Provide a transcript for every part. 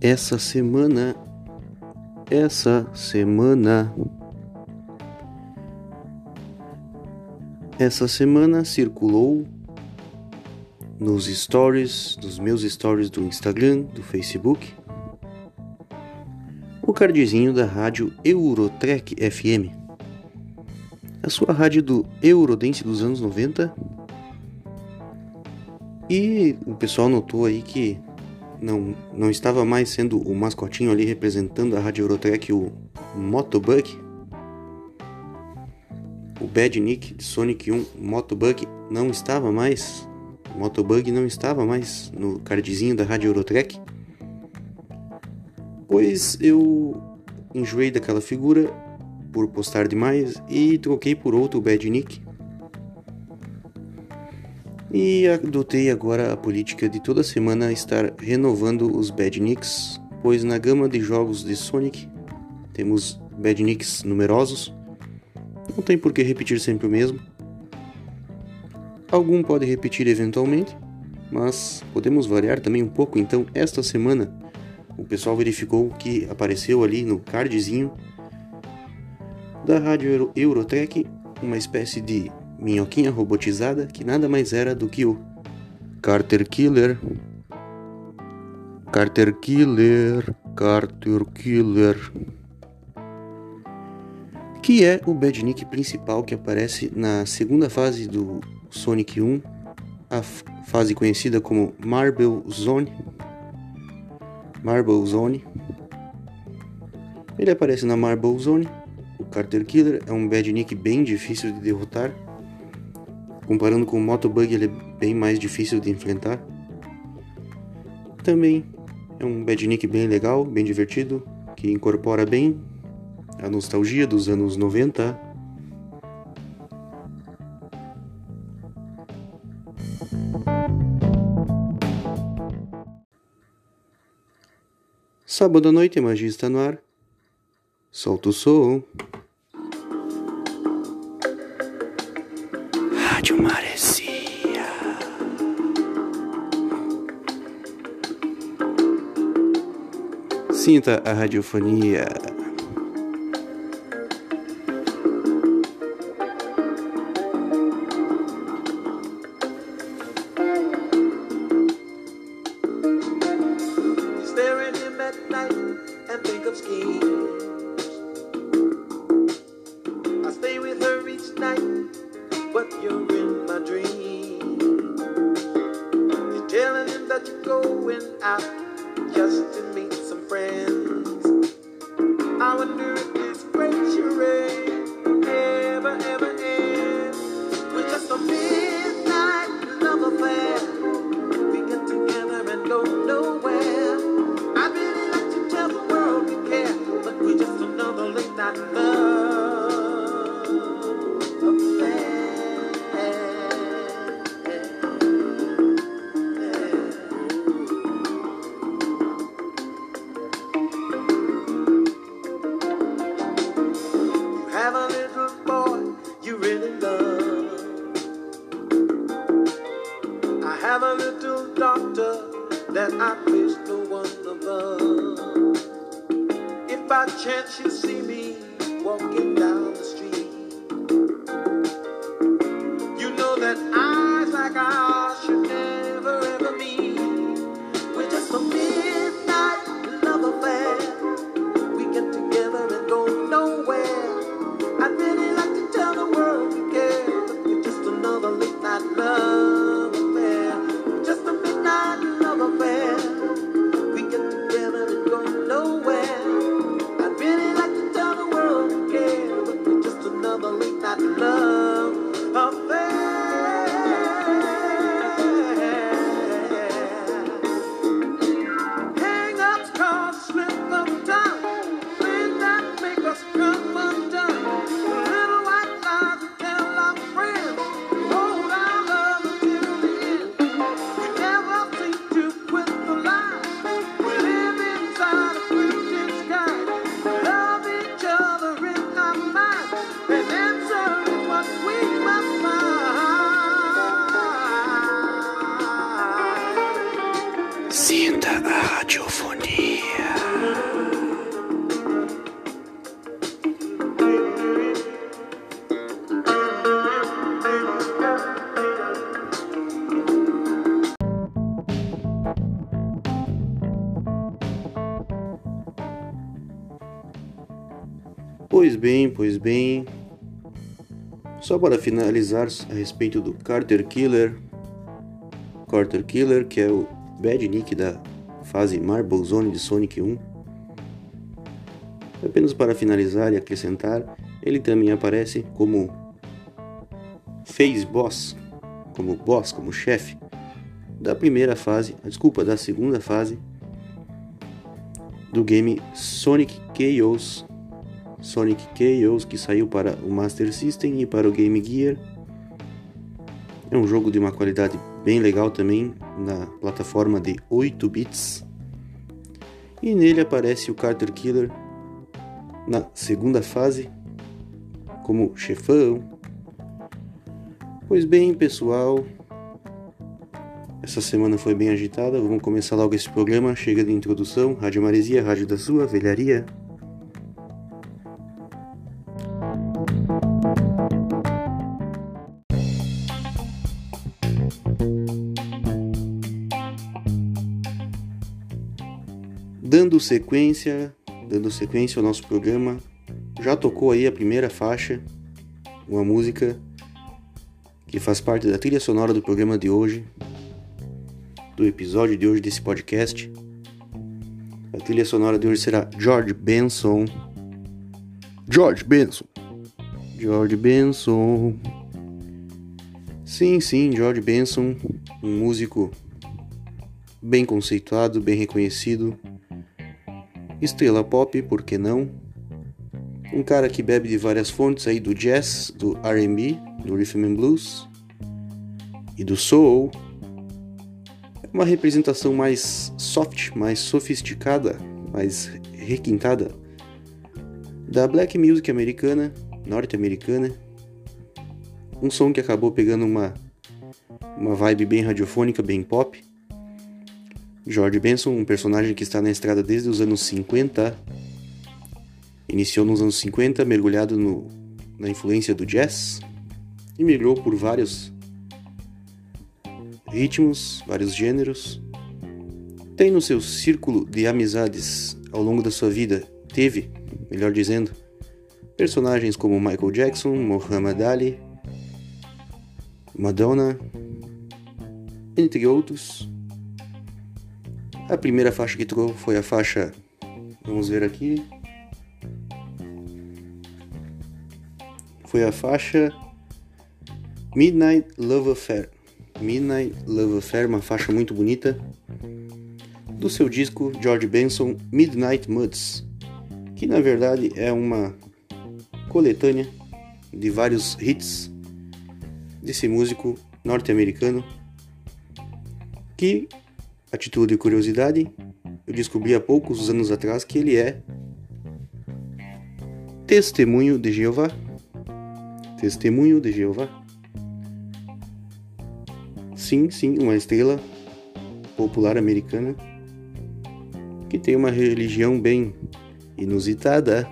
essa semana, essa semana, essa semana circulou nos stories, nos meus stories do Instagram, do Facebook, o cardzinho da rádio Eurotrek FM, a sua rádio do Eurodance dos anos 90. E o pessoal notou aí que não, não estava mais sendo o mascotinho ali representando a Rádio Eurotrek, o Motobug. O Bad Nick de Sonic 1 Motobug não estava mais. Motobug não estava mais no cardzinho da Rádio Eurotrek. Pois eu enjoei daquela figura por postar demais e troquei por outro Bad Nick e adotei agora a política de toda semana estar renovando os badniks, pois na gama de jogos de Sonic temos badniks numerosos. Não tem por que repetir sempre o mesmo. Algum pode repetir eventualmente, mas podemos variar também um pouco. Então, esta semana, o pessoal verificou que apareceu ali no cardzinho da Rádio Euro Eurotrek uma espécie de minhoquinha robotizada que nada mais era do que o Carter Killer. Carter Killer, Carter Killer. Que é o badnik principal que aparece na segunda fase do Sonic 1, a fase conhecida como Marble Zone. Marble Zone. Ele aparece na Marble Zone. O Carter Killer é um badnik bem difícil de derrotar Comparando com o Motobug, ele é bem mais difícil de enfrentar. Também é um badnik bem legal, bem divertido, que incorpora bem a nostalgia dos anos 90. Sábado à noite, magia está no ar. Solta o som. Sinta a radiofonia. Sinta a bem, pois bem. Só para finalizar a respeito do Carter Killer. Carter Killer, que é o bad nick da fase Marble Zone de Sonic 1. Apenas para finalizar e acrescentar, ele também aparece como Phase Boss, como boss, como chefe da primeira fase, desculpa, da segunda fase do game Sonic Chaos. Sonic Chaos que saiu para o Master System e para o Game Gear. É um jogo de uma qualidade bem legal também na plataforma de 8 bits. E nele aparece o Carter Killer na segunda fase como chefão. Pois bem, pessoal, essa semana foi bem agitada. Vamos começar logo esse programa. Chega de introdução. Rádio Maresia, Rádio da Sua, Velharia. Dando sequência, dando sequência ao nosso programa, já tocou aí a primeira faixa, uma música que faz parte da trilha sonora do programa de hoje, do episódio de hoje desse podcast. A trilha sonora de hoje será George Benson. George Benson. George Benson. Sim, sim, George Benson, um músico bem conceituado, bem reconhecido Estrela pop, por que não? Um cara que bebe de várias fontes aí do jazz, do R&B, do rhythm and blues e do soul. É uma representação mais soft, mais sofisticada, mais requintada da black music americana, norte-americana. Um som que acabou pegando uma uma vibe bem radiofônica, bem pop George Benson, um personagem que está na estrada desde os anos 50, iniciou nos anos 50, mergulhado no, na influência do jazz e migrou por vários ritmos, vários gêneros. Tem no seu círculo de amizades ao longo da sua vida, teve, melhor dizendo, personagens como Michael Jackson, Muhammad Ali, Madonna, entre outros. A primeira faixa que tocou foi a faixa. Vamos ver aqui. Foi a faixa Midnight Love Affair. Midnight Love Affair, uma faixa muito bonita. Do seu disco George Benson Midnight Moods, que na verdade é uma coletânea de vários hits desse músico norte-americano que a título de curiosidade, eu descobri há poucos anos atrás que ele é testemunho de Jeová. Testemunho de Jeová. Sim, sim, uma estrela popular americana que tem uma religião bem inusitada.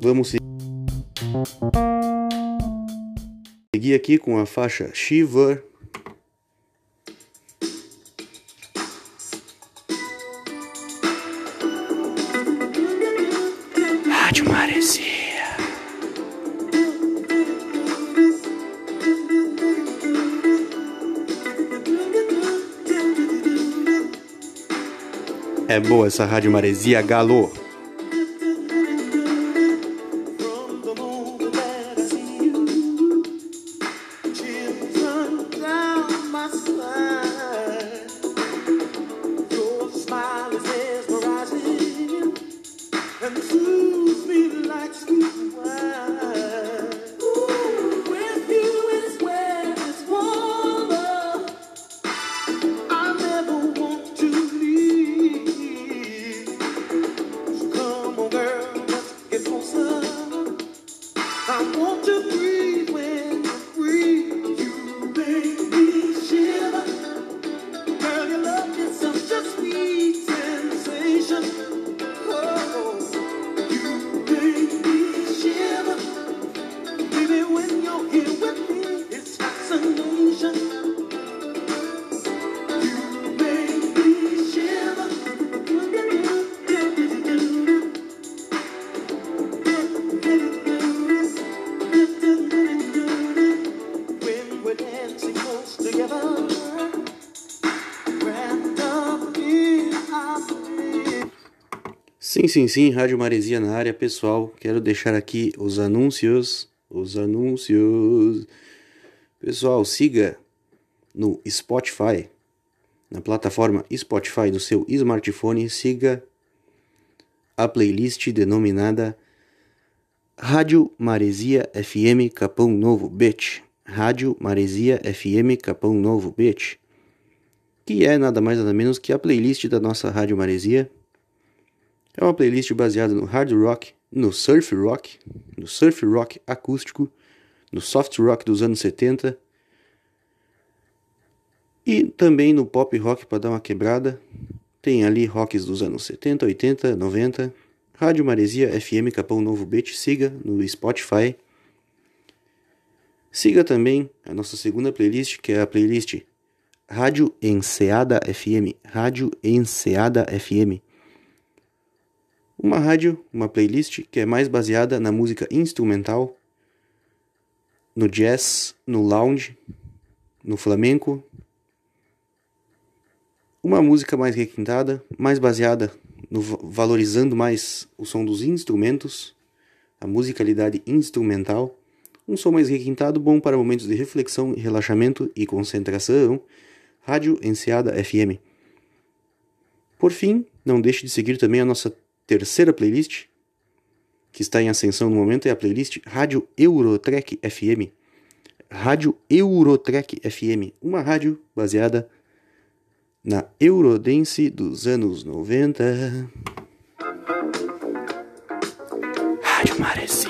Vamos seguir seguir aqui com a faixa Shiver. Rádio Maresia. É boa essa Rádio Maresia, galo. Sim, sim, sim, Rádio Maresia na área, pessoal. Quero deixar aqui os anúncios, os anúncios. Pessoal, siga no Spotify, na plataforma Spotify do seu smartphone, siga a playlist denominada Rádio Maresia FM Capão Novo Beach. Rádio Maresia FM Capão Novo Beach. Que é nada mais nada menos que a playlist da nossa Rádio Maresia. É uma playlist baseada no hard rock, no surf rock, no surf rock acústico, no soft rock dos anos 70 e também no pop rock para dar uma quebrada. Tem ali rocks dos anos 70, 80, 90. Rádio Maresia FM Capão Novo Beat, siga no Spotify. Siga também a nossa segunda playlist, que é a playlist Rádio Enseada FM. Rádio Enseada FM. Uma rádio, uma playlist que é mais baseada na música instrumental, no jazz, no lounge, no flamenco, uma música mais requintada, mais baseada no valorizando mais o som dos instrumentos, a musicalidade instrumental, um som mais requintado bom para momentos de reflexão, relaxamento e concentração. Rádio Enseada FM. Por fim, não deixe de seguir também a nossa terceira playlist, que está em ascensão no momento, é a playlist Rádio Eurotrek FM. Rádio Eurotrek FM, uma rádio baseada na Eurodance dos anos 90. Rádio Maresia.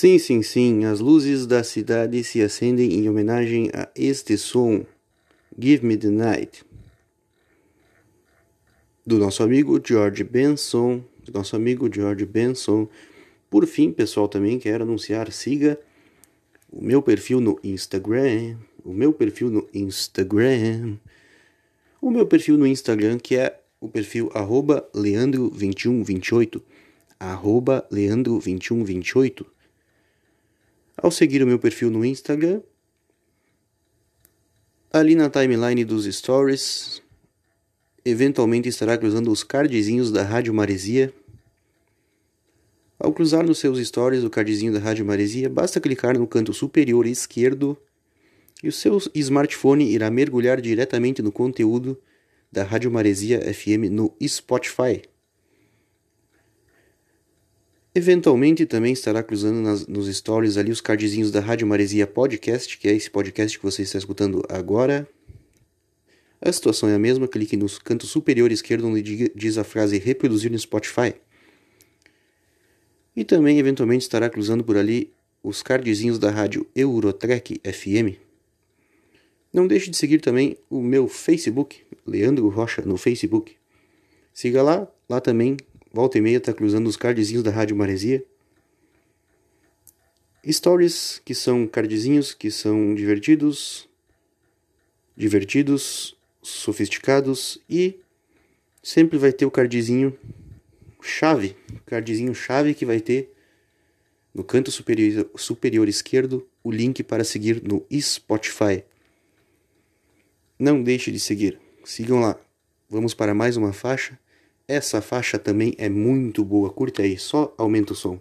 Sim, sim, sim, as luzes da cidade se acendem em homenagem a este som, Give Me the Night, do nosso amigo George Benson, do nosso amigo George Benson. Por fim, pessoal, também quero anunciar, siga o meu perfil no Instagram, o meu perfil no Instagram, o meu perfil no Instagram que é o perfil arroba leandro2128, arroba leandro2128, ao seguir o meu perfil no Instagram, ali na timeline dos stories, eventualmente estará cruzando os cardzinhos da Rádio Maresia. Ao cruzar nos seus stories o cardzinho da Rádio Maresia, basta clicar no canto superior esquerdo e o seu smartphone irá mergulhar diretamente no conteúdo da Rádio Maresia FM no Spotify. Eventualmente também estará cruzando nas, nos stories ali os cardzinhos da Rádio Maresia Podcast, que é esse podcast que você está escutando agora. A situação é a mesma, clique no canto superior esquerdo onde diz a frase reproduzir no Spotify. E também eventualmente estará cruzando por ali os cardzinhos da rádio Eurotrek FM, Não deixe de seguir também o meu Facebook, Leandro Rocha, no Facebook. Siga lá, lá também, volta e meia, tá cruzando os cardzinhos da Rádio Maresia. Stories que são cardzinhos, que são divertidos, divertidos, sofisticados e sempre vai ter o cardzinho chave, cardzinho chave que vai ter no canto superior, superior esquerdo o link para seguir no Spotify. Não deixe de seguir. Sigam lá. Vamos para mais uma faixa. Essa faixa também é muito boa. Curta aí, só aumenta o som.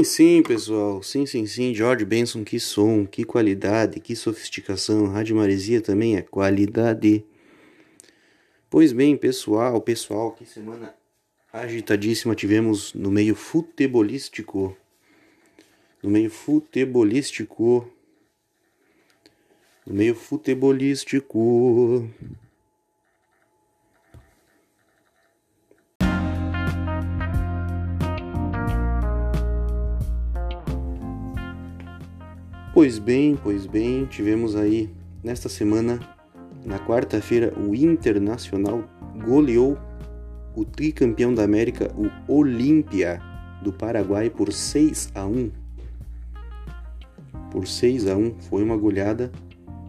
Sim, sim, pessoal. Sim, sim, sim. George Benson, que som, que qualidade, que sofisticação. Rádio Maresia também é qualidade. Pois bem, pessoal, pessoal, que semana agitadíssima tivemos no meio futebolístico. No meio futebolístico. No meio futebolístico. Pois bem, pois bem, tivemos aí nesta semana, na quarta-feira, o Internacional goleou o tricampeão da América, o Olímpia do Paraguai, por 6 a 1. Por 6 a 1, foi uma goleada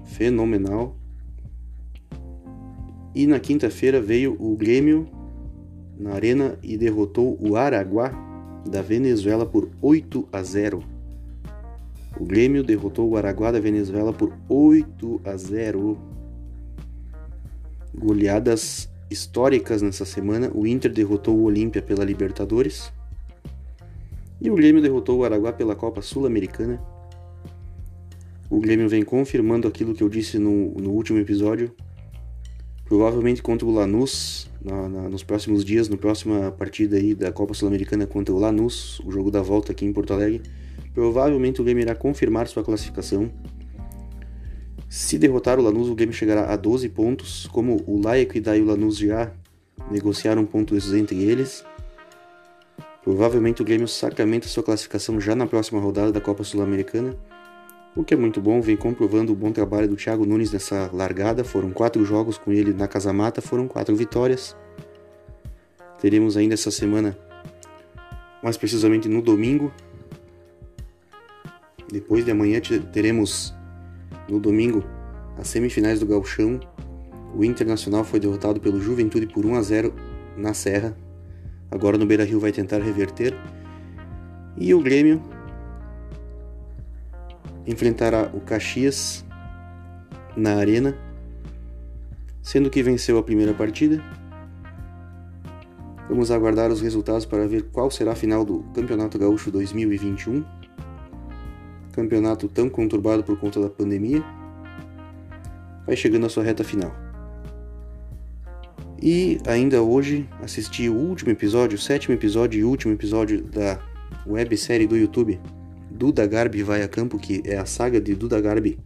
fenomenal. E na quinta-feira veio o Grêmio na arena e derrotou o Araguá da Venezuela por 8 a 0. O Grêmio derrotou o Araguá da Venezuela por 8 a 0. Goleadas históricas nessa semana. O Inter derrotou o Olímpia pela Libertadores. E o Grêmio derrotou o Araguá pela Copa Sul-Americana. O Grêmio vem confirmando aquilo que eu disse no, no último episódio. Provavelmente contra o Lanús, na, na, nos próximos dias, na próxima partida aí da Copa Sul-Americana contra o Lanús, o jogo da volta aqui em Porto Alegre Provavelmente o Grêmio irá confirmar sua classificação. Se derrotar o Lanús, o Grêmio chegará a 12 pontos. Como o Laico e o Lanús já negociaram pontos entre eles, provavelmente o Grêmio sacramenta sua classificação já na próxima rodada da Copa Sul-Americana. O que é muito bom, vem comprovando o bom trabalho do Thiago Nunes nessa largada. Foram quatro jogos com ele na Casa Mata, foram quatro vitórias. Teremos ainda essa semana, mais precisamente no domingo, depois de amanhã teremos no domingo as semifinais do Gauchão. O Internacional foi derrotado pelo Juventude por 1 a 0 na Serra. Agora no Beira-Rio vai tentar reverter. E o Grêmio enfrentará o Caxias na Arena sendo que venceu a primeira partida. Vamos aguardar os resultados para ver qual será a final do Campeonato Gaúcho 2021. Campeonato tão conturbado por conta da pandemia. Vai chegando a sua reta final. E ainda hoje assisti o último episódio, o sétimo episódio e último episódio da websérie do YouTube Duda Garbi vai a campo, que é a saga de Duda Garbi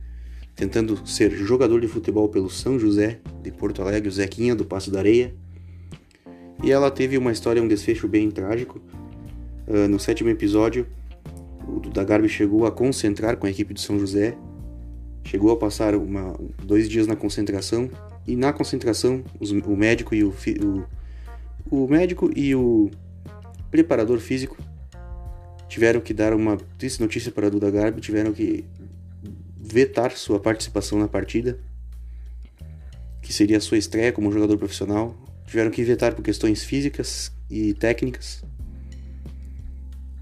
tentando ser jogador de futebol pelo São José de Porto Alegre, o Zequinha do Passo da Areia. E ela teve uma história, um desfecho bem trágico. Uh, no sétimo episódio, Duda Garbi chegou a concentrar com a equipe do São José, chegou a passar uma, dois dias na concentração e na concentração os, o médico e o, o, o médico e o preparador físico tiveram que dar uma triste notícia para a Duda Garbi, tiveram que vetar sua participação na partida, que seria sua estreia como jogador profissional. Tiveram que vetar por questões físicas e técnicas.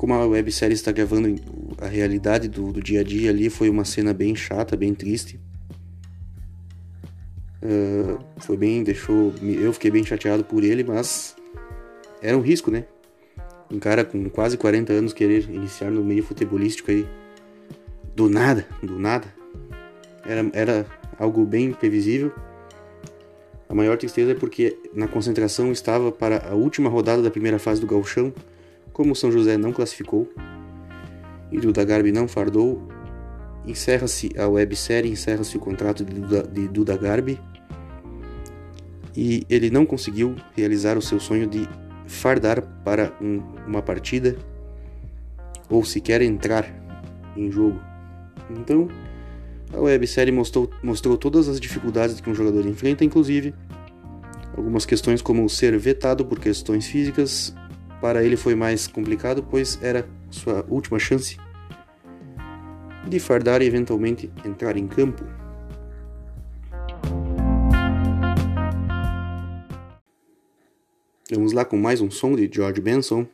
Como a websérie está gravando a realidade do, do dia a dia ali, foi uma cena bem chata, bem triste. Uh, foi bem, deixou. Eu fiquei bem chateado por ele, mas era um risco, né? Um cara com quase 40 anos querer iniciar no meio futebolístico aí do nada, do nada. Era, era algo bem previsível. A maior tristeza é porque na concentração estava para a última rodada da primeira fase do gauchão, como São José não classificou e Duda Garbi não fardou, encerra-se a websérie, encerra-se o contrato de Duda, de Duda Garbi e ele não conseguiu realizar o seu sonho de fardar para um, uma partida ou sequer entrar em jogo. Então, a websérie mostrou, mostrou todas as dificuldades que um jogador enfrenta, inclusive algumas questões como ser vetado por questões físicas. Para ele foi mais complicado, pois era sua última chance de fardar e eventualmente entrar em campo. Vamos lá com mais um som de George Benson.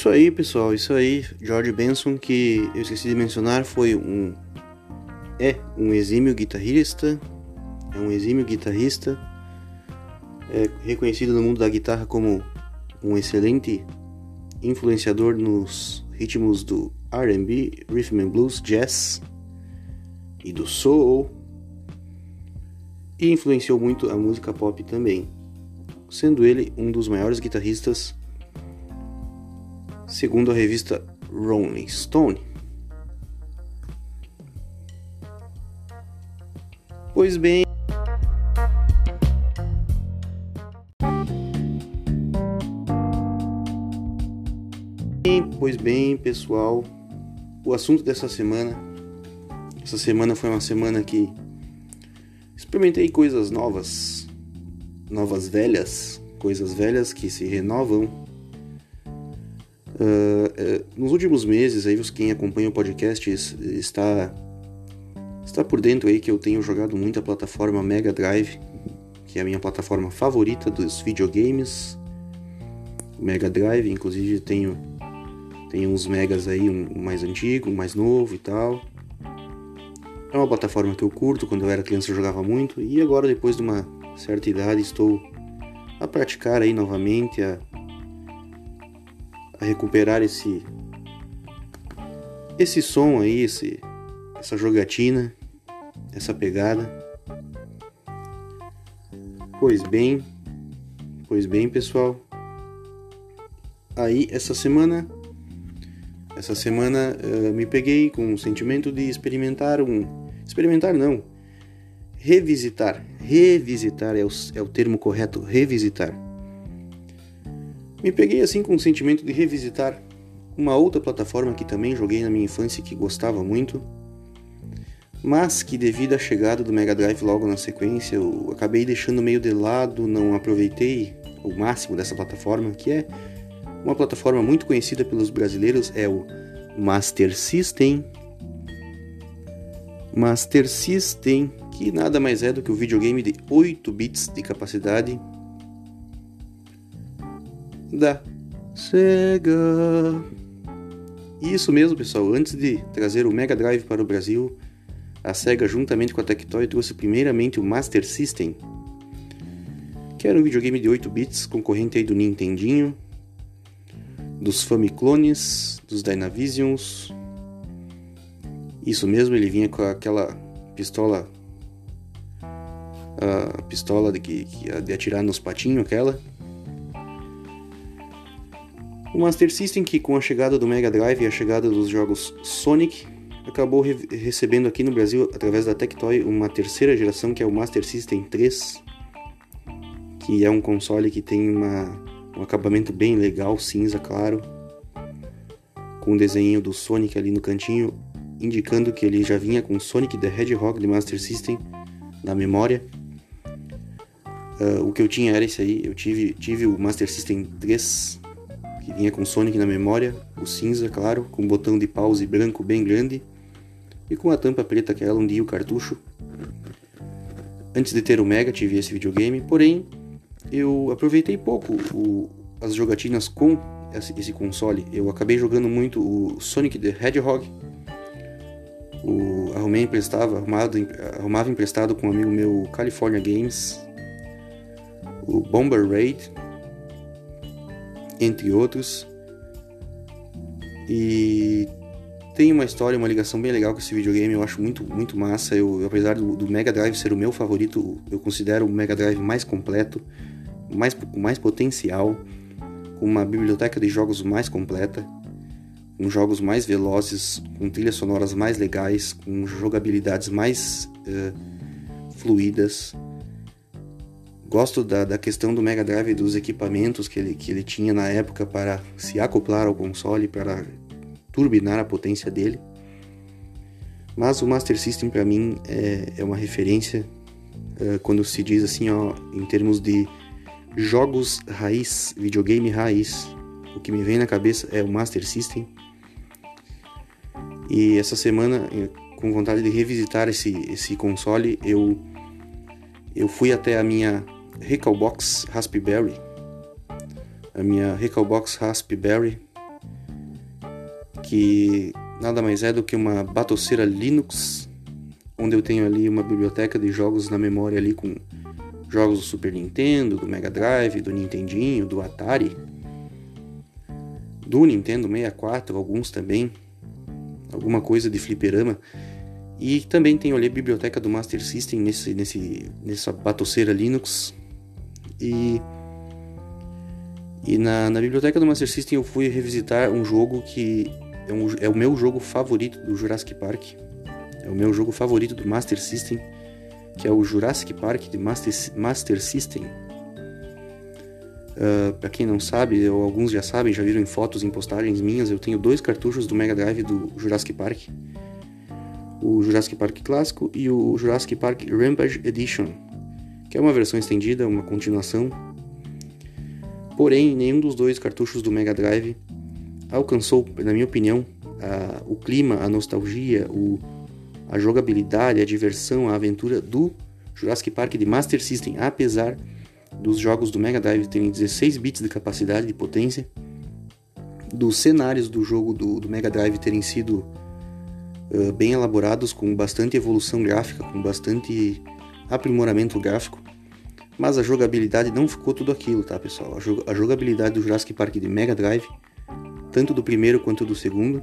Isso aí, pessoal, isso aí. George Benson, que eu esqueci de mencionar, foi um. É um exímio guitarrista. É um exímio guitarrista. É reconhecido no mundo da guitarra como um excelente influenciador nos ritmos do RB, Rhythm and Blues, Jazz e do Soul. e influenciou muito a música pop também, sendo ele um dos maiores guitarristas, segundo a revista Rolling Stone. Pois bem, Pois bem, pessoal, o assunto dessa semana. Essa semana foi uma semana que experimentei coisas novas, novas velhas, coisas velhas que se renovam. Uh, uh, nos últimos meses, aí quem acompanha o podcast está está por dentro aí que eu tenho jogado muito a plataforma Mega Drive, que é a minha plataforma favorita dos videogames. Mega Drive, inclusive tenho tem uns megas aí, um mais antigo, um mais novo e tal. É uma plataforma que eu curto, quando eu era criança eu jogava muito e agora depois de uma certa idade estou a praticar aí novamente, a, a recuperar esse esse som aí, esse, essa jogatina, essa pegada. Pois bem, pois bem pessoal, aí essa semana essa semana uh, me peguei com o sentimento de experimentar um. Experimentar não. Revisitar. Revisitar é o, é o termo correto. Revisitar. Me peguei assim com o sentimento de revisitar uma outra plataforma que também joguei na minha infância e que gostava muito, mas que devido à chegada do Mega Drive logo na sequência, eu acabei deixando meio de lado, não aproveitei o máximo dessa plataforma, que é uma plataforma muito conhecida pelos brasileiros é o Master System. Master System, que nada mais é do que o videogame de 8 bits de capacidade da Sega. Isso mesmo, pessoal. Antes de trazer o Mega Drive para o Brasil, a Sega, juntamente com a Tectoy, trouxe primeiramente o Master System, que era um videogame de 8 bits, concorrente aí do Nintendinho, dos Famiclones, dos Dynavisions. Isso mesmo, ele vinha com aquela pistola a pistola de, que, de atirar nos patinhos, aquela. O Master System, que com a chegada do Mega Drive e a chegada dos jogos Sonic, acabou re recebendo aqui no Brasil, através da Tectoy, uma terceira geração que é o Master System 3, que é um console que tem uma um acabamento bem legal, cinza claro, com o desenho do Sonic ali no cantinho, indicando que ele já vinha com Sonic the Hedgehog de Master System na memória. Uh, o que eu tinha era esse aí, eu tive, tive o Master System 3, que vinha com Sonic na memória, o cinza, claro, com um botão de pause branco bem grande, e com a tampa preta que ela onde o cartucho. Antes de ter o Mega, tive esse videogame, porém eu aproveitei pouco o, as jogatinas com esse, console. Eu acabei jogando muito o Sonic the Hedgehog. O, arrumei emprestado, arrumado, arrumava emprestado com um amigo meu California Games. O Bomber Raid, entre outros. E tem uma história, uma ligação bem legal com esse videogame, eu acho muito, muito massa. Eu, apesar do, do Mega Drive ser o meu favorito, eu considero o Mega Drive mais completo mais, mais potencial, com uma biblioteca de jogos mais completa, com jogos mais velozes, com trilhas sonoras mais legais, com jogabilidades mais uh, fluídas. Gosto da, da questão do Mega Drive e dos equipamentos que ele, que ele tinha na época para se acoplar ao console, para turbinar a potência dele. Mas o Master System para mim é, é, uma referência uh, quando se diz assim, ó, em termos de jogos raiz, videogame raiz. O que me vem na cabeça é o Master System. E essa semana, com vontade de revisitar esse, esse console, eu, eu fui até a minha Recalbox Raspberry. A minha Recalbox Raspberry, que nada mais é do que uma batoceira Linux, onde eu tenho ali uma biblioteca de jogos na memória ali com jogos do Super Nintendo, do Mega Drive, do Nintendinho, do Atari, do Nintendo 64, alguns também, alguma coisa de fliperama. E também tenho ali a biblioteca do Master System nesse, nesse, nessa batoceira Linux. E, e na, na biblioteca do Master System eu fui revisitar um jogo que é, um, é o meu jogo favorito do Jurassic Park. É o meu jogo favorito do Master System, que é o Jurassic Park de Master, Master System. Uh, para quem não sabe, ou alguns já sabem, já viram em fotos, em postagens minhas, eu tenho dois cartuchos do Mega Drive do Jurassic Park o Jurassic Park clássico e o Jurassic Park Rampage Edition, que é uma versão estendida, uma continuação. Porém, nenhum dos dois cartuchos do Mega Drive alcançou, na minha opinião, a, o clima, a nostalgia, o, a jogabilidade, a diversão, a aventura do Jurassic Park de Master System, apesar dos jogos do Mega Drive terem 16 bits de capacidade de potência, dos cenários do jogo do, do Mega Drive terem sido uh, bem elaborados, com bastante evolução gráfica, com bastante aprimoramento gráfico. Mas a jogabilidade não ficou tudo aquilo, tá pessoal? A, jogabilidade do Jurassic Park de Mega Drive, tanto do primeiro quanto do segundo,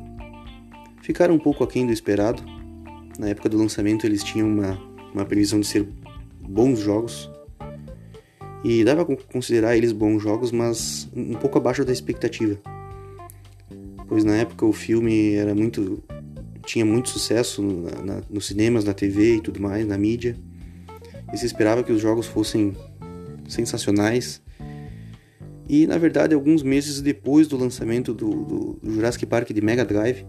ficaram um pouco aquém do esperado. Na época do lançamento eles tinham uma, uma previsão de ser bons jogos. E dava para considerar eles bons jogos, mas um pouco abaixo da expectativa. Pois na época o filme era muito tinha muito sucesso na, na, nos cinemas, na TV e tudo mais, na mídia. E se esperava que os jogos fossem sensacionais. E na verdade, alguns meses depois do lançamento do, do, Jurassic Park de Mega Drive,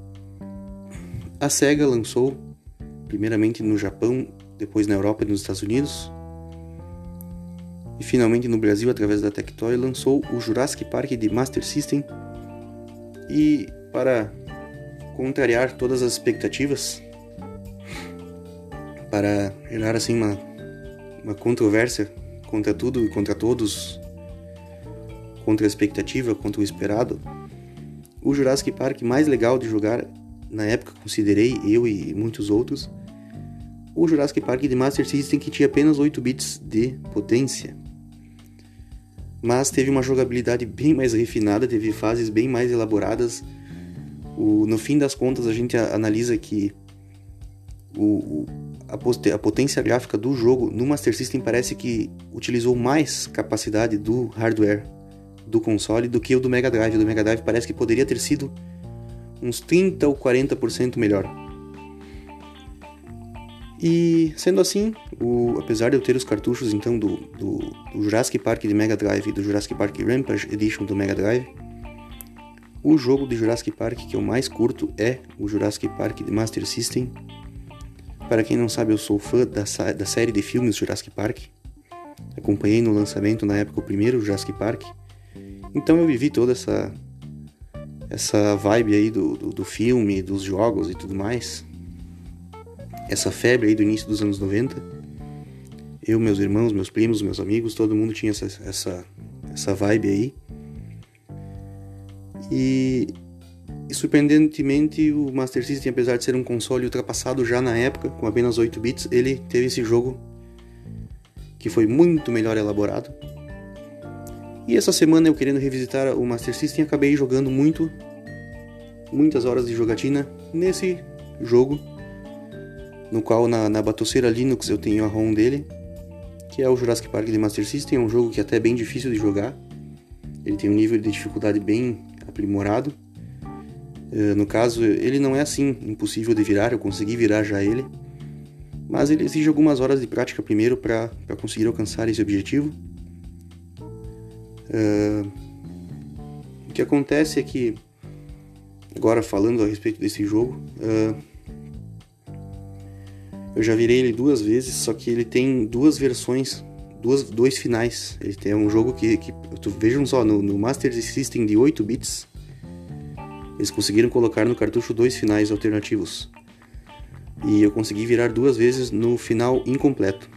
a Sega lançou, primeiramente no Japão, depois na Europa e nos Estados Unidos, e finalmente no Brasil, através da Tectoy, lançou o Jurassic Park de Master System. E para contrariar todas as expectativas para gerar assim uma, uma controvérsia contra tudo e contra todos, contra a expectativa, contra o esperado. O Jurassic Park mais legal de jogar na época considerei eu e muitos outros o Jurassic Park de Master System que tinha apenas 8 bits de potência. Mas teve uma jogabilidade bem mais refinada, teve fases bem mais elaboradas, o, no fim das contas, a gente analisa que o, a, a, potência gráfica do jogo no Master System parece que utilizou mais capacidade do hardware do console do que o do Mega Drive. O do Mega Drive parece que poderia ter sido uns 30 ou 40% melhor. E sendo assim, o, apesar de eu ter os cartuchos então do, do, do Jurassic Park de Mega Drive e do Jurassic Park Rampage Edition do Mega Drive, o jogo de Jurassic Park que eu mais curto é o Jurassic Park de Master System. Para quem não sabe, eu sou fã da, da série de filmes Jurassic Park. Acompanhei no lançamento na época o primeiro Jurassic Park. Então eu vivi toda essa essa vibe aí do, do, do filme, dos jogos e tudo mais. Essa febre aí do início dos anos 90. Eu, meus irmãos, meus primos, meus amigos, todo mundo tinha essa, essa, essa vibe aí. E, e, surpreendentemente, o Master System, apesar de ser um console ultrapassado já na época, com apenas 8 bits, ele teve esse jogo que foi muito melhor elaborado. E essa semana eu querendo revisitar o Master System, acabei jogando muito, muitas horas de jogatina nesse jogo, no qual na, na batoceira Linux eu tenho a ROM dele, que é o Jurassic Park de Master System, é um jogo que é até bem difícil de jogar. Ele tem um nível de dificuldade bem aprimorado. Uh, no caso, ele não é assim impossível de virar, eu consegui virar já ele, mas ele exige algumas horas de prática primeiro para conseguir alcançar esse objetivo. Uh, o que acontece é que, agora falando a respeito desse jogo, uh, eu já virei ele duas vezes, só que ele tem duas versões duas, dois finais. Ele tem um jogo que, que tu, vejam só, no, no Master System de 8 bits, eles conseguiram colocar no cartucho dois finais alternativos. E eu consegui virar duas vezes no final incompleto.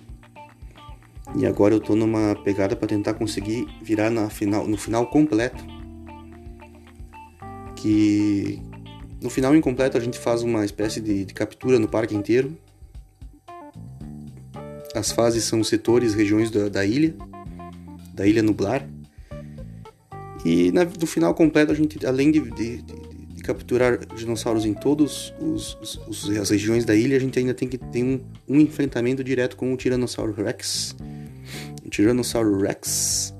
E agora eu tô numa pegada para tentar conseguir virar na final, no final completo. Que no final incompleto a gente faz uma espécie de, de captura no parque inteiro as fases são setores, regiões da, da ilha, da ilha nublar. E na, no final completo, a gente, além de, de, de, capturar dinossauros em todas as regiões da ilha, a gente ainda tem que ter um, um enfrentamento direto com o Tiranossauro Rex. O Tiranossauro Rex.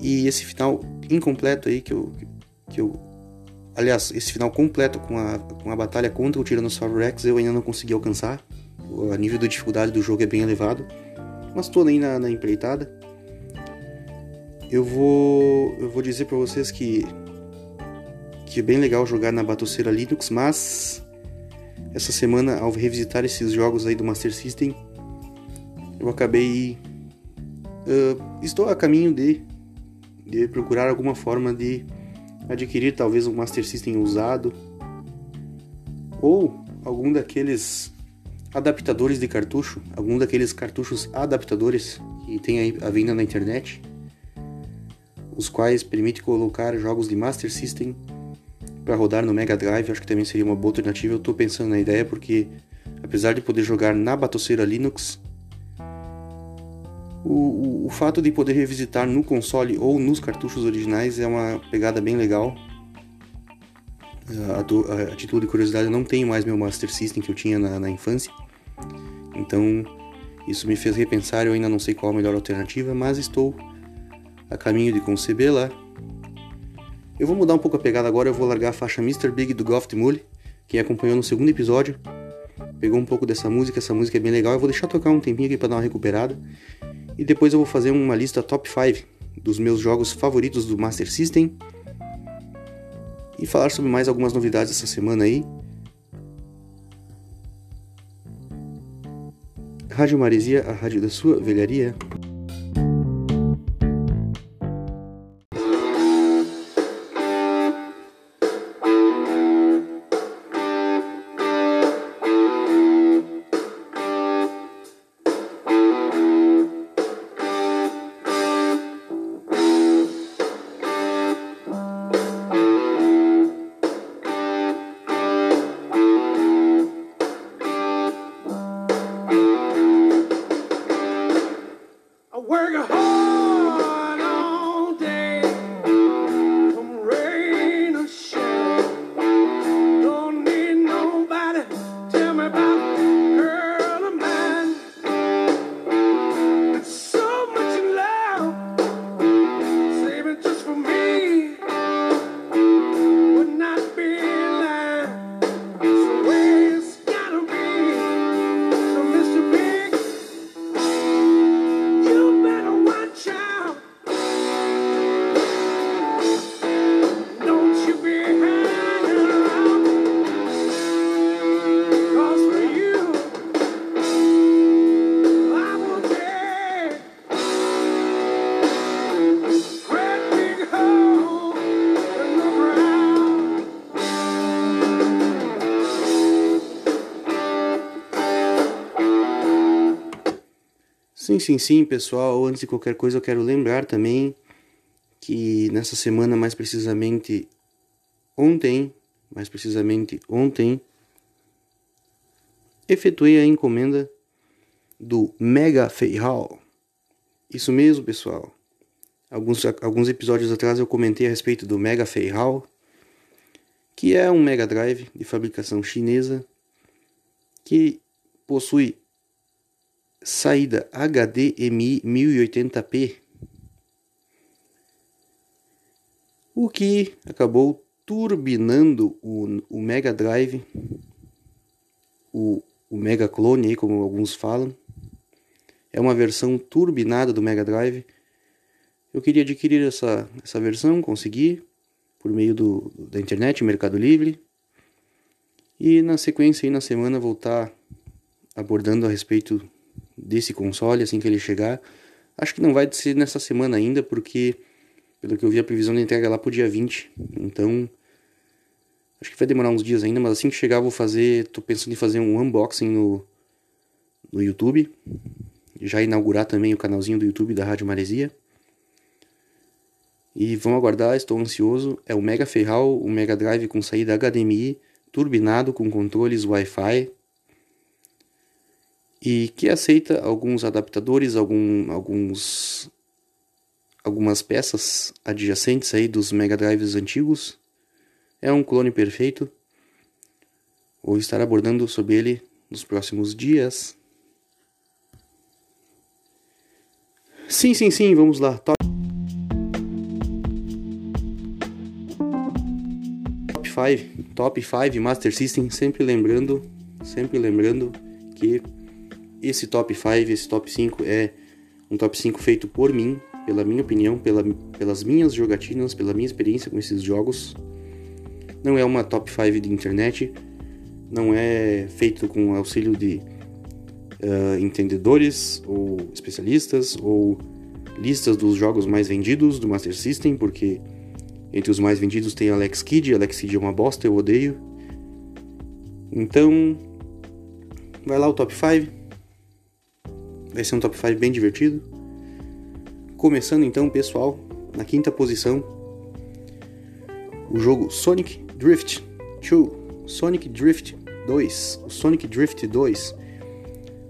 E esse final incompleto aí que eu, que eu aliás, esse final completo com a, com a batalha contra o Tiranossauro Rex eu ainda não consegui alcançar. O nível de dificuldade do jogo é bem elevado, mas estou aí na, na empreitada. Eu vou, eu vou dizer para vocês que que é bem legal jogar na Batoceira Linux, mas essa semana ao revisitar esses jogos aí do Master System, eu acabei uh, estou a caminho de, de procurar alguma forma de adquirir talvez um Master System usado ou algum daqueles adaptadores de cartucho, algum daqueles cartuchos adaptadores que tem à venda na internet, os quais permite colocar jogos de Master System para rodar no Mega Drive, acho que também seria uma boa alternativa. Eu estou pensando na ideia porque, apesar de poder jogar na batoceira Linux, o, o, o, fato de poder revisitar no console ou nos cartuchos originais é uma pegada bem legal. A, a, a título de curiosidade, eu não tenho mais meu Master System que eu tinha na, na infância. Então, isso me fez repensar. Eu ainda não sei qual a melhor alternativa, mas estou a caminho de concebê-la eu vou mudar um pouco a pegada agora, eu vou largar a faixa Mr. Big do Goff Mully, quem acompanhou no segundo episódio. Pegou um pouco dessa música, essa música é bem legal. Eu vou deixar tocar um tempinho aqui para dar uma recuperada. E depois eu vou fazer uma lista top 5 dos meus jogos favoritos do Master System. E falar sobre mais algumas novidades essa semana aí. Rádio Maresia, a rádio da sua velharia. Sim, sim, pessoal. Antes de qualquer coisa, eu quero lembrar também que nessa semana, mais precisamente ontem, mais precisamente ontem, efetuei a encomenda do Mega Feihal. Isso mesmo, pessoal. Alguns, alguns episódios atrás eu comentei a respeito do Mega Feihal, que é um Mega Drive de fabricação chinesa que possui saída HDMI 1080p, o que acabou turbinando o, o Mega Drive, o, o Mega Clone, aí, como alguns falam. É uma versão turbinada do Mega Drive. Eu queria adquirir essa, essa versão, consegui por meio do, da internet, Mercado Livre. E na sequência, aí, na semana, vou estar abordando a respeito desse console assim que ele chegar. Acho que não vai ser nessa semana ainda, porque pelo que eu vi a previsão de entrega lá pro dia 20. Então, acho que vai demorar uns dias ainda, mas assim que chegar vou fazer, tô pensando em fazer um unboxing no no YouTube. Já inaugurar também o canalzinho do YouTube da Rádio Maresia. E vamos aguardar, estou ansioso. É o Mega Ferral, o Mega Drive com saída HDMI, turbinado com controles Wi-Fi e que aceita alguns adaptadores, algum, alguns, algumas peças adjacentes aí dos Mega Drives antigos, É um clone perfeito. Vou estar abordando sobre ele nos próximos dias. Sim, sim, sim, vamos lá. Top 5, Top 5 Master System, sempre lembrando, sempre lembrando que esse top 5, esse top 5 é um top 5 feito por mim, pela minha opinião, pela, pelas minhas jogatinas, pela minha experiência com esses jogos. Não é uma top 5 de internet, não é feito com auxílio de uh, entendedores ou especialistas ou listas dos jogos mais vendidos do Master System, porque entre os mais vendidos tem Alex Kidd, Alex Kidd é uma bosta, eu odeio. Então, vai lá o top 5. Vai ser um top 5 bem divertido. Começando então, pessoal, na quinta posição, o jogo Sonic Drift 2, Sonic Drift 2, o Sonic Drift 2,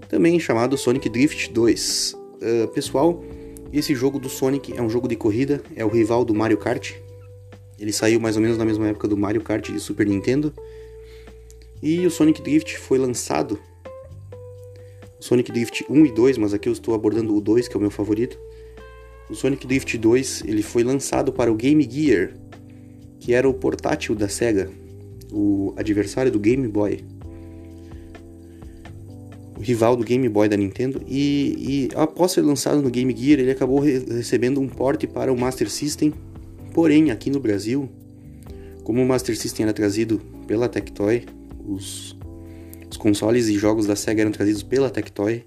também chamado Sonic Drift 2. Uh, pessoal, esse jogo do Sonic é um jogo de corrida, é o rival do Mario Kart, ele saiu mais ou menos na mesma época do Mario Kart de Super Nintendo. E o Sonic Drift foi lançado. Sonic Drift 1 e 2, mas aqui eu estou abordando o 2, que é o meu favorito. O Sonic Drift 2 ele foi lançado para o Game Gear, que era o portátil da Sega, o adversário do Game Boy. O rival do Game Boy da Nintendo. E, e após ser lançado no Game Gear, ele acabou re recebendo um porte para o Master System Porém, aqui no Brasil, como o Master System era trazido pela Tectoy, os, os consoles e jogos da Sega eram trazidos pela Tectoy,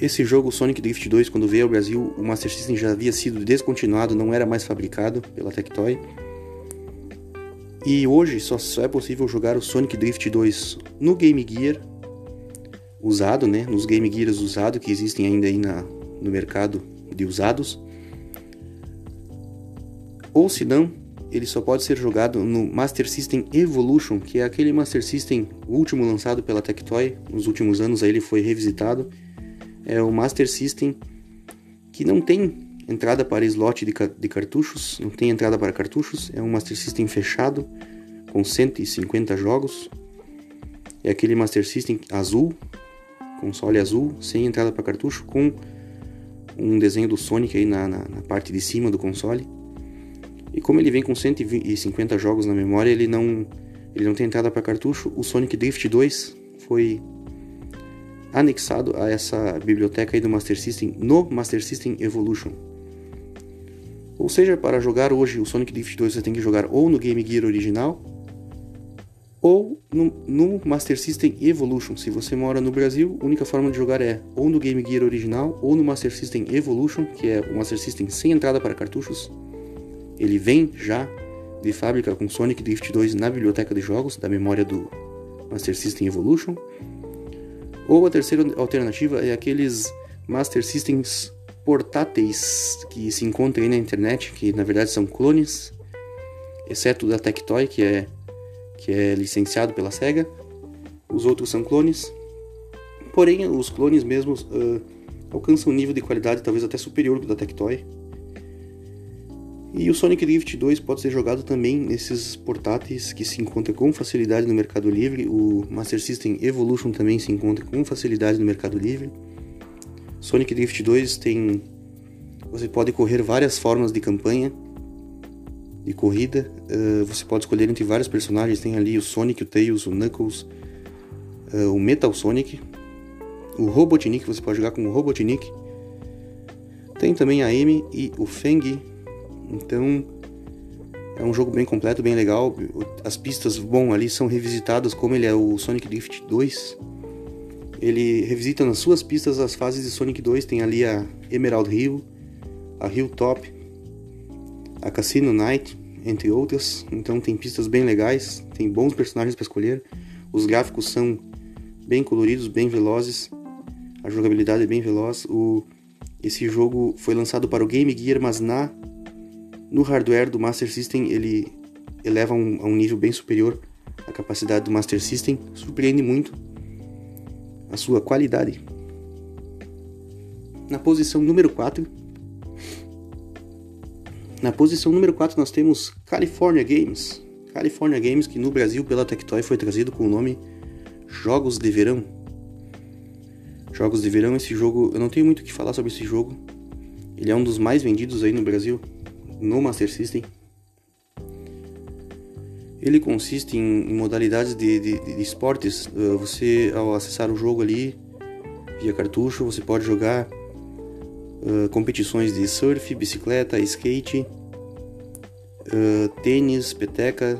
esse jogo Sonic Drift 2, quando veio ao Brasil, o Master System já havia sido descontinuado, não era mais fabricado pela Tectoy. E hoje só, só é possível jogar o Sonic Drift 2 no Game Gear usado, né? Nos Game Gears usados que existem ainda aí na, no mercado de usados. Ou se não, ele só pode ser jogado no Master System Evolution, que é aquele Master System último lançado pela Tectoy. Nos últimos anos aí ele foi revisitado. É o Master System que não tem entrada para slot de, de cartuchos, não tem entrada para cartuchos, é um Master System fechado com 150 jogos. É aquele Master System azul, console azul, sem entrada para cartucho, com um desenho do Sonic aí na, na, na parte de cima do console. E como ele vem com 150 jogos na memória, ele não, ele não tem entrada para cartucho. O Sonic Drift 2 foi anexado a essa biblioteca aí do Master System no Master System Evolution. Ou seja, para jogar hoje o Sonic Drift 2 você tem que jogar ou no Game Gear original ou no, no, Master System Evolution. Se você mora no Brasil, a única forma de jogar é ou no Game Gear original ou no Master System Evolution, que é o Master System sem entrada para cartuchos. Ele vem já de fábrica com Sonic Drift 2 na biblioteca de jogos da memória do Master System Evolution. Ou a terceira alternativa é aqueles Master Systems portáteis que se encontram aí na internet, que na verdade são clones, exceto da Tectoy, que é, que é licenciado pela SEGA. Os outros são clones. Porém, os clones mesmos uh, alcançam um nível de qualidade talvez até superior do da Tectoy. E o Sonic Drift 2 pode ser jogado também nesses portáteis que se encontra com facilidade no Mercado Livre. O Master System Evolution também se encontra com facilidade no Mercado Livre. Sonic Drift 2 tem você pode correr várias formas de campanha de corrida. Uh, você pode escolher entre vários personagens. Tem ali o Sonic, o Tails, o Knuckles, uh, o Metal Sonic, o Robotnik. Você pode jogar com o Robotnik. Tem também a Amy e o Feng então é um jogo bem completo, bem legal. As pistas, bom, ali são revisitadas como ele é o Sonic Drift 2. Ele revisita nas suas pistas as fases de Sonic 2, tem ali a Emerald Hill, a Hilltop, a Casino Night, entre outras. Então tem pistas bem legais, tem bons personagens para escolher. Os gráficos são bem coloridos, bem velozes. A jogabilidade é bem veloz. O, esse jogo foi lançado para o Game Gear, mas na no hardware do Master System, ele eleva um, a um nível bem superior a capacidade do Master System, surpreende muito a sua qualidade. Na posição número 4, Na posição número 4 nós temos California Games. California Games, que no Brasil pela Tectoy foi trazido com o nome Jogos de Verão. Jogos de Verão, esse jogo, eu não tenho muito o que falar sobre esse jogo. Ele é um dos mais vendidos aí no Brasil, no Master System. Ele consiste em, em modalidades de, de, de, esportes. Uh, você, ao acessar o jogo ali, via cartucho, você pode jogar uh, competições de surf, bicicleta, skate, uh, tênis, peteca,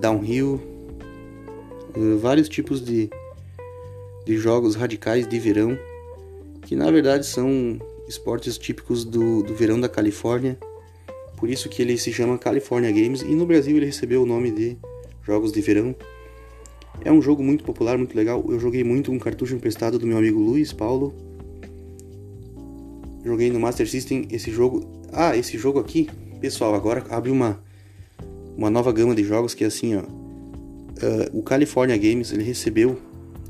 downhill, vários tipos de, de jogos radicais de verão, que na verdade são esportes típicos do, do verão da Califórnia por isso que ele se chama California Games e no Brasil ele recebeu o nome de Jogos de Verão. É um jogo muito popular, muito legal. Eu joguei muito um cartucho emprestado do meu amigo Luiz Paulo. Joguei no Master System esse jogo. Ah, esse jogo aqui, pessoal, agora abre uma uma nova gama de jogos que é assim, ó. Uh, o California Games ele recebeu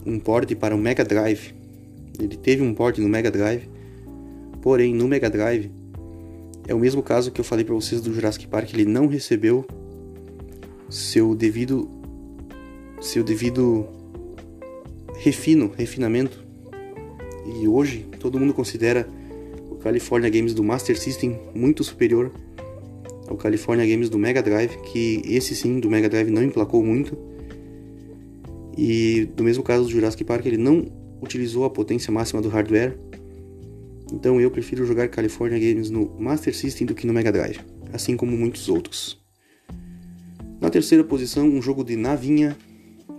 um port para o Mega Drive. Ele teve um port no Mega Drive, porém no Mega Drive é o mesmo caso que eu falei para vocês do Jurassic Park, ele não recebeu seu devido seu devido refino, refinamento. E hoje todo mundo considera o California Games do Master System muito superior ao California Games do Mega Drive, que esse sim do Mega Drive não emplacou muito. E do mesmo caso do Jurassic Park, ele não utilizou a potência máxima do hardware então eu prefiro jogar California Games no Master System do que no Mega Drive, assim como muitos outros. Na terceira posição, um jogo de navinha.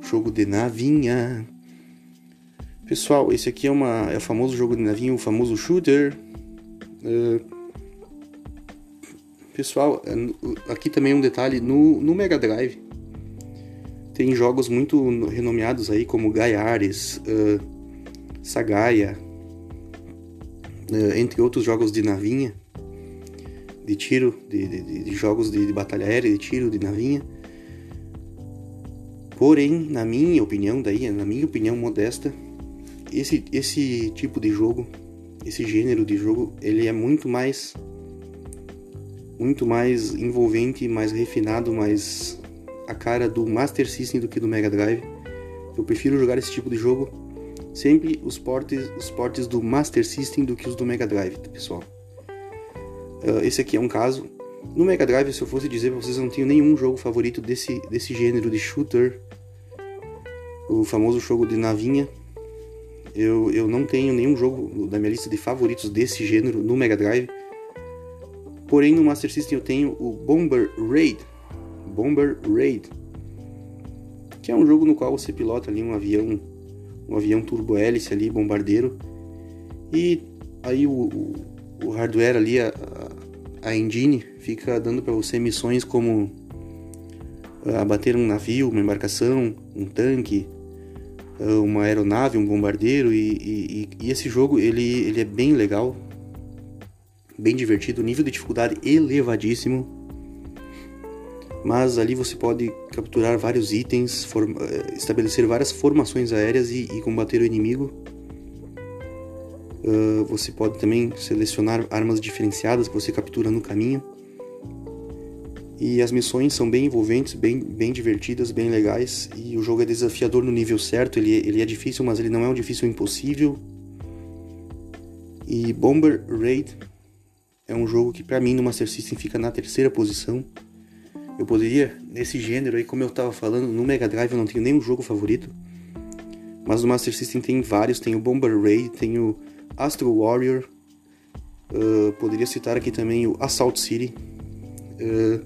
Jogo de navinha. Pessoal, esse aqui é, uma, é o famoso jogo de navinha, o famoso shooter. Uh, pessoal, é, aqui também um detalhe, no, no Mega Drive tem jogos muito renomeados aí como Gaiares, uh, Sagaia, entre outros jogos de navinha, de tiro, de, de, de jogos de, de, batalha aérea, de tiro, de navinha. Porém, na minha opinião, daí, na minha opinião modesta, esse, esse tipo de jogo, esse gênero de jogo, ele é muito mais muito mais envolvente, mais refinado, mais a cara do Master System do que do Mega Drive. Eu prefiro jogar esse tipo de jogo sempre os portes, os portes do Master System do que os do Mega Drive, pessoal. Uh, esse aqui é um caso. No Mega Drive, se eu fosse dizer pra vocês, eu não tenho nenhum jogo favorito desse, desse gênero de shooter, o famoso jogo de navinha. Eu, eu não tenho nenhum jogo da minha lista de favoritos desse gênero no Mega Drive. Porém, no Master System eu tenho o Bomber Raid. Bomber Raid. Que é um jogo no qual você pilota ali um avião um avião turbo-hélice ali, bombardeiro. E aí o, o, o hardware ali, a, a engine, fica dando para você missões como ah, abater um navio, uma embarcação, um tanque, ah, uma aeronave, um bombardeiro. E, e, e esse jogo ele, ele é bem legal, bem divertido, nível de dificuldade elevadíssimo mas ali você pode capturar vários itens, eh, estabelecer várias formações aéreas e, e combater o inimigo. Uh, você pode também selecionar armas diferenciadas que você captura no caminho. E as missões são bem envolventes, bem, bem divertidas, bem legais. E o jogo é desafiador no nível certo. Ele, ele é difícil, mas ele não é um difícil impossível. E Bomber Raid é um jogo que para mim no Master System fica na terceira posição. Eu poderia, nesse gênero aí, como eu tava falando, no Mega Drive eu não tenho nenhum jogo favorito. Mas no Master System tem vários, tem o Bomber Ray, tem o Astro Warrior. Uh, poderia citar aqui também o Assault City. Uh,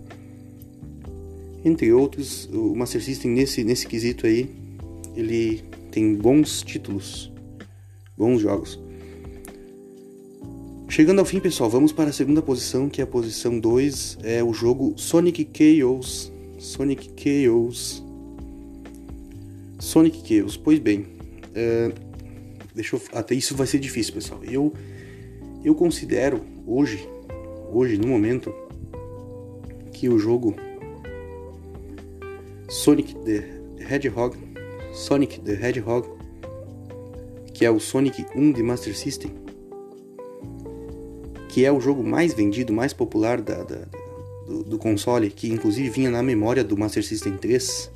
entre outros, o Master System nesse, nesse quesito aí, ele tem bons títulos, bons jogos. Chegando ao fim, pessoal, vamos para a segunda posição, que é a posição 2, é o jogo Sonic Chaos. Sonic Chaos. Sonic Chaos, pois bem, é, deixa eu, até isso vai ser difícil, pessoal. Eu, eu considero hoje, hoje no momento, que o jogo Sonic the Hedgehog, Sonic the Hedgehog, que é o Sonic 1 de Master System, que é o jogo mais vendido, mais popular da, da, do, do, console, que inclusive vinha na memória do Master System 3,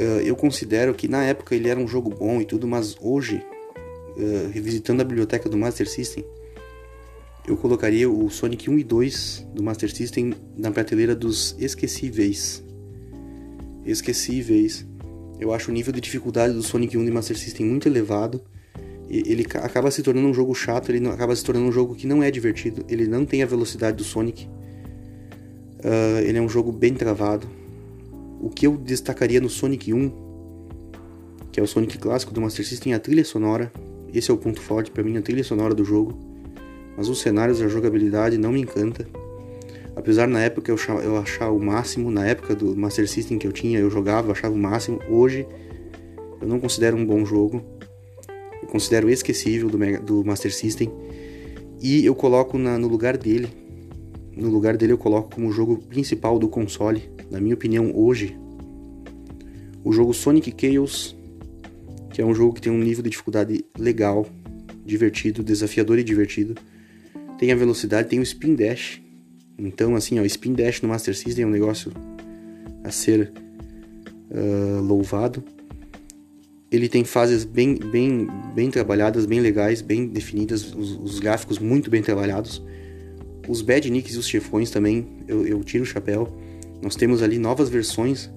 uh, eu considero que na época ele era um jogo bom e tudo, mas hoje, uh, revisitando a biblioteca do Master System, eu colocaria o Sonic 1 e 2 do Master System na prateleira dos esquecíveis. Esquecíveis. Eu acho o nível de dificuldade do Sonic 1 e Master System muito elevado. Ele acaba se tornando um jogo chato, ele acaba se tornando um jogo que não é divertido, ele não tem a velocidade do Sonic. Uh, ele é um jogo bem travado. O que eu destacaria no Sonic 1, que é o Sonic clássico do Master System, é a trilha sonora. Esse é o ponto forte para mim, a trilha sonora do jogo mas os cenários e a jogabilidade não me encanta. Apesar na época eu, eu achar o máximo, na época do Master System que eu tinha, eu jogava, achava o máximo. Hoje eu não considero um bom jogo. Considero esquecível do, Mega, do Master System. E eu coloco na, no lugar dele. No lugar dele eu coloco como jogo principal do console. Na minha opinião, hoje. O jogo Sonic Chaos. Que é um jogo que tem um nível de dificuldade legal, divertido, desafiador e divertido tem a velocidade, tem o spin dash. Então, assim, ó, spin dash no Master System é um negócio a ser uh, louvado. Ele tem fases bem, bem, bem trabalhadas, bem legais, bem definidas, os, os gráficos muito bem trabalhados. Os bad nicks e os chefões também, eu, eu tiro o chapéu. Nós temos ali novas versões.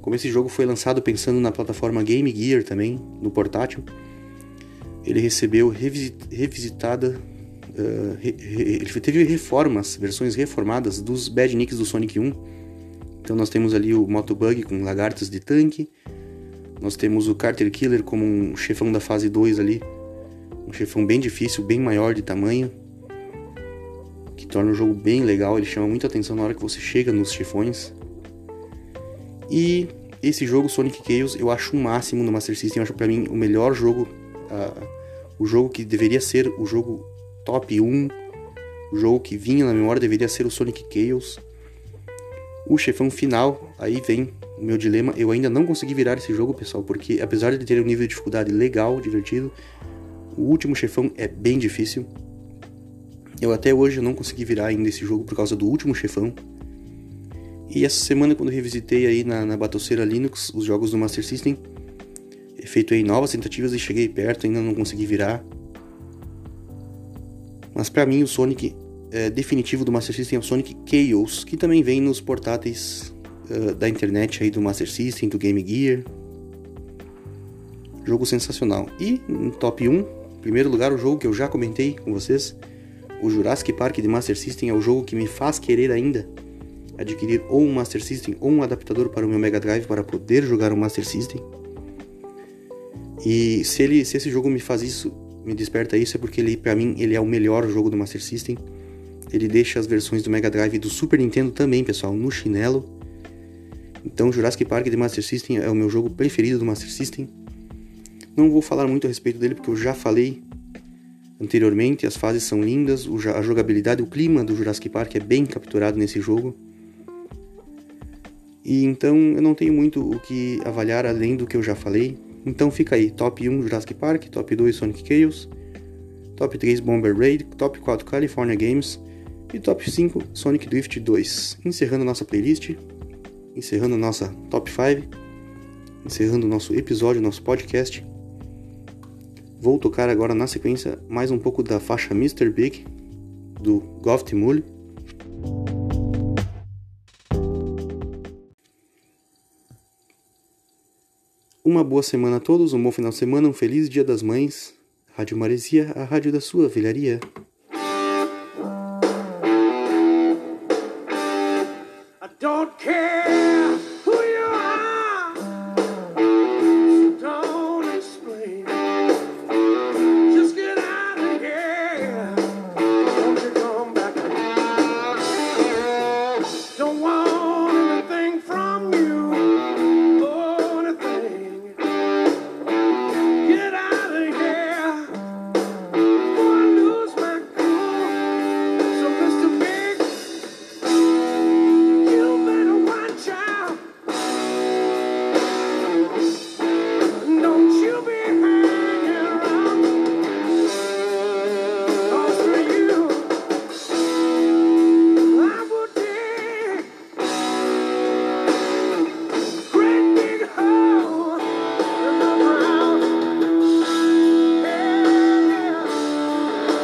Como esse jogo foi lançado pensando na plataforma Game Gear também, no portátil, ele recebeu revisit, revisitada Uh, re, re, ele teve reformas, versões reformadas dos Bad Nicks do Sonic 1. Então nós temos ali o Motobug com lagartos de tanque. Nós temos o Carter Killer como um chefão da fase 2 ali. Um chefão bem difícil, bem maior de tamanho. Que torna o jogo bem legal, ele chama muita atenção na hora que você chega nos chefões. E esse jogo, Sonic Chaos, eu acho o máximo no Master System. Eu acho pra mim o melhor jogo. Uh, o jogo que deveria ser o jogo top 1. O jogo que vinha na memória deveria ser o Sonic Chaos. O chefão final, aí vem meu dilema. Eu ainda não consegui virar esse jogo, pessoal, porque apesar de ter um nível de dificuldade legal, divertido, o último chefão é bem difícil. Eu até hoje não consegui virar ainda esse jogo por causa do último chefão. E essa semana, quando revisitei aí na, na Batoceira Linux os jogos do Master System, efetuei novas tentativas e cheguei perto, ainda não consegui virar. Mas para mim o Sonic é, definitivo do Master System é o Sonic Chaos, que também vem nos portáteis uh, da internet aí do Master System, do Game Gear. Jogo sensacional. E em top 1, em primeiro lugar, o jogo que eu já comentei com vocês, o Jurassic Park de Master System é o jogo que me faz querer ainda adquirir ou um Master System ou um adaptador para o meu Mega Drive para poder jogar o Master System. E se, ele, se esse jogo me faz isso, me desperta isso é porque ele, para mim, ele é o melhor jogo do Master System. Ele deixa as versões do Mega Drive e do Super Nintendo também, pessoal, no chinelo. Então, Jurassic Park de Master System é o meu jogo preferido do Master System. Não vou falar muito a respeito dele porque eu já falei anteriormente. As fases são lindas, a jogabilidade, o clima do Jurassic Park é bem capturado nesse jogo. E então eu não tenho muito o que avaliar além do que eu já falei. Então fica aí, top 1 Jurassic Park, top 2 Sonic Chaos, top 3 Bomber Raid, top 4 California Games e top 5 Sonic Drift 2. Encerrando nossa playlist, encerrando nossa top 5, encerrando nosso episódio, nosso podcast. Vou tocar agora na sequência mais um pouco da faixa Mr. Big do Goft Mule. Uma boa semana a todos, um bom final de semana, um feliz Dia das Mães. Rádio Maresia, a rádio da sua velharia. Don't care.